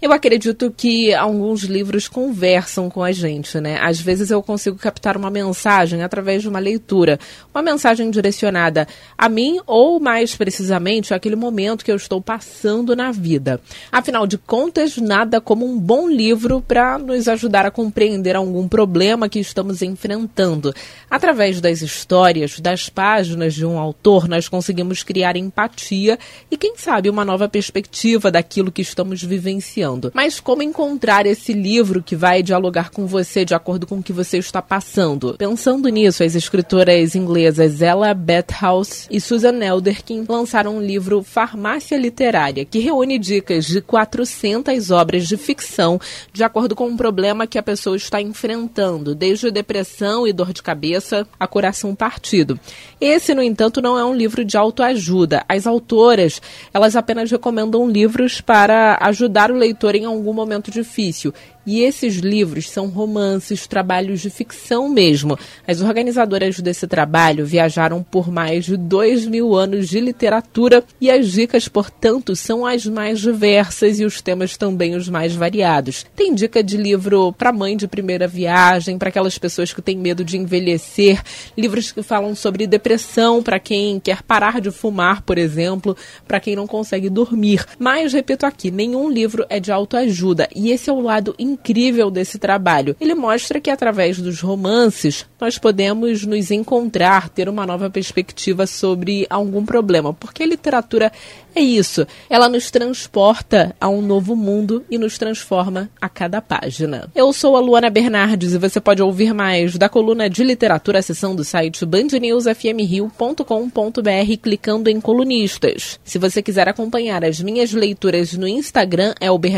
Eu acredito que alguns livros conversam com a gente, né? Às vezes eu consigo captar uma mensagem através de uma leitura, uma mensagem direcionada a mim ou, mais precisamente, aquele momento que eu estou passando na vida. Afinal de contas, nada como um bom livro para nos ajudar a compreender algum problema que estamos enfrentando. Através das histórias, das páginas de um autor, nós conseguimos criar empatia e, quem sabe, uma nova perspectiva daquilo que estamos vivenciando mas como encontrar esse livro que vai dialogar com você de acordo com o que você está passando? Pensando nisso, as escritoras inglesas Ella Bethouse e Susan Elderkin lançaram um livro Farmácia Literária, que reúne dicas de 400 obras de ficção de acordo com um problema que a pessoa está enfrentando, desde depressão e dor de cabeça a coração partido. Esse, no entanto, não é um livro de autoajuda. As autoras, elas apenas recomendam livros para ajudar o leitor leitor em algum momento difícil. E esses livros são romances, trabalhos de ficção mesmo. As organizadoras desse trabalho viajaram por mais de dois mil anos de literatura e as dicas, portanto, são as mais diversas e os temas também os mais variados. Tem dica de livro para mãe de primeira viagem, para aquelas pessoas que têm medo de envelhecer, livros que falam sobre depressão para quem quer parar de fumar, por exemplo, para quem não consegue dormir. Mas, repito aqui, nenhum livro é de autoajuda e esse é o lado incrível desse trabalho. Ele mostra que através dos romances nós podemos nos encontrar, ter uma nova perspectiva sobre algum problema, porque a literatura é isso, ela nos transporta a um novo mundo e nos transforma a cada página. Eu sou a Luana Bernardes e você pode ouvir mais da coluna de literatura acessando o site bandnewsfmrio.com.br clicando em colunistas. Se você quiser acompanhar as minhas leituras no Instagram é o Bernardes